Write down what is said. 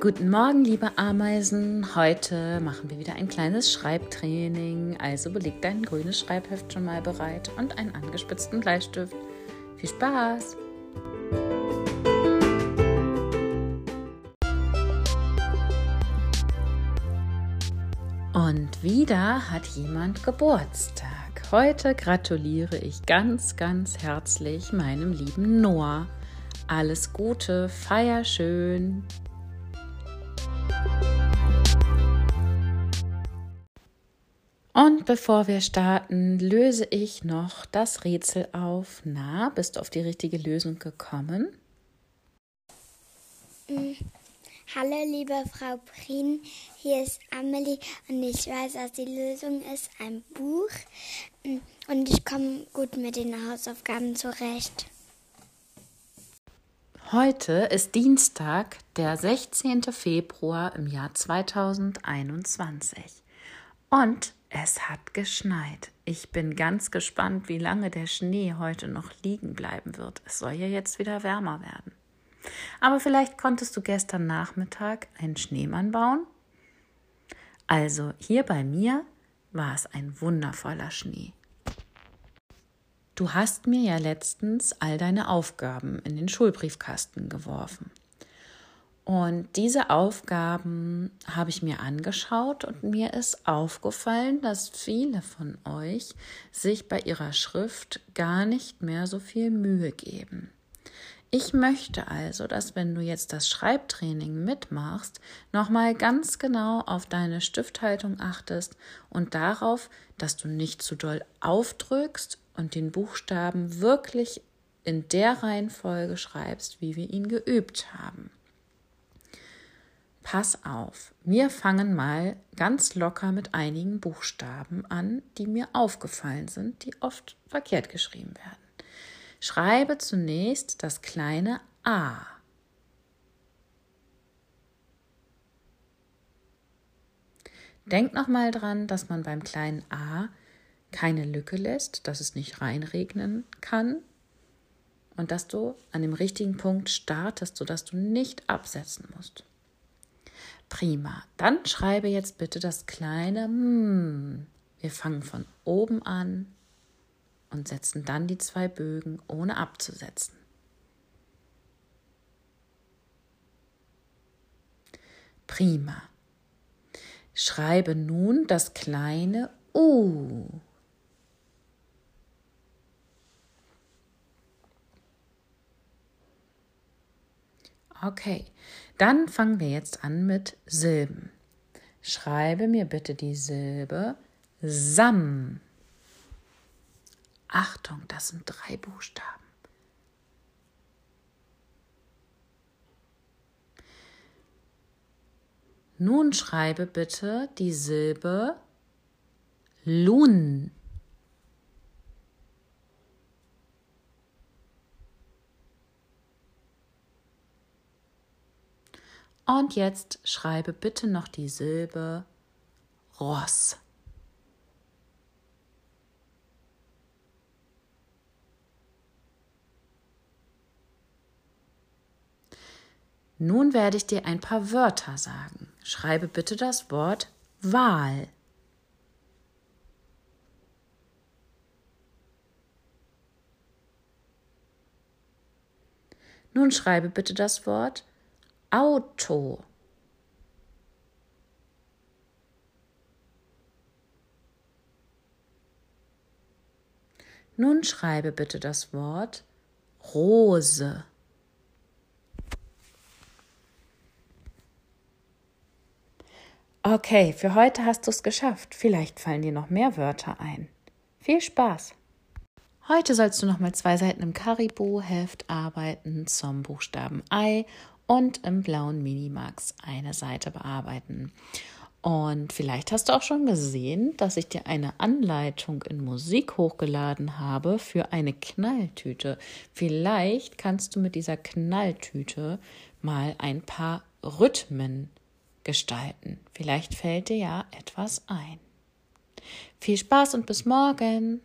Guten Morgen, liebe Ameisen. Heute machen wir wieder ein kleines Schreibtraining. Also beleg dein grünes Schreibheft schon mal bereit und einen angespitzten Bleistift. Viel Spaß! Und wieder hat jemand Geburtstag. Heute gratuliere ich ganz, ganz herzlich meinem lieben Noah. Alles Gute, feier schön. Und bevor wir starten, löse ich noch das Rätsel auf. Na, bist du auf die richtige Lösung gekommen? Mm. Hallo, liebe Frau Prien, hier ist Amelie und ich weiß, dass die Lösung ist ein Buch mm. und ich komme gut mit den Hausaufgaben zurecht. Heute ist Dienstag, der 16. Februar im Jahr 2021. Und es hat geschneit. Ich bin ganz gespannt, wie lange der Schnee heute noch liegen bleiben wird. Es soll ja jetzt wieder wärmer werden. Aber vielleicht konntest du gestern Nachmittag einen Schneemann bauen? Also hier bei mir war es ein wundervoller Schnee. Du hast mir ja letztens all deine Aufgaben in den Schulbriefkasten geworfen. Und diese Aufgaben habe ich mir angeschaut und mir ist aufgefallen, dass viele von euch sich bei ihrer Schrift gar nicht mehr so viel Mühe geben. Ich möchte also, dass wenn du jetzt das Schreibtraining mitmachst, nochmal ganz genau auf deine Stifthaltung achtest und darauf, dass du nicht zu doll aufdrückst und den Buchstaben wirklich in der Reihenfolge schreibst, wie wir ihn geübt haben pass auf, wir fangen mal ganz locker mit einigen Buchstaben an, die mir aufgefallen sind, die oft verkehrt geschrieben werden. Schreibe zunächst das kleine A. Denk nochmal dran, dass man beim kleinen A keine Lücke lässt, dass es nicht reinregnen kann und dass du an dem richtigen Punkt startest, sodass du nicht absetzen musst. Prima. Dann schreibe jetzt bitte das kleine hm. Wir fangen von oben an und setzen dann die zwei Bögen, ohne abzusetzen. Prima. Schreibe nun das kleine U. Okay, dann fangen wir jetzt an mit Silben. Schreibe mir bitte die Silbe Sam. Achtung, das sind drei Buchstaben. Nun schreibe bitte die Silbe Lun. Und jetzt schreibe bitte noch die Silbe Ross. Nun werde ich dir ein paar Wörter sagen. Schreibe bitte das Wort Wahl. Nun schreibe bitte das Wort Auto. Nun schreibe bitte das Wort Rose. Okay, für heute hast du es geschafft. Vielleicht fallen dir noch mehr Wörter ein. Viel Spaß! Heute sollst du noch mal zwei Seiten im Karibu-Heft arbeiten zum Buchstaben I und im blauen Minimax eine Seite bearbeiten. Und vielleicht hast du auch schon gesehen, dass ich dir eine Anleitung in Musik hochgeladen habe für eine Knalltüte. Vielleicht kannst du mit dieser Knalltüte mal ein paar Rhythmen gestalten. Vielleicht fällt dir ja etwas ein. Viel Spaß und bis morgen.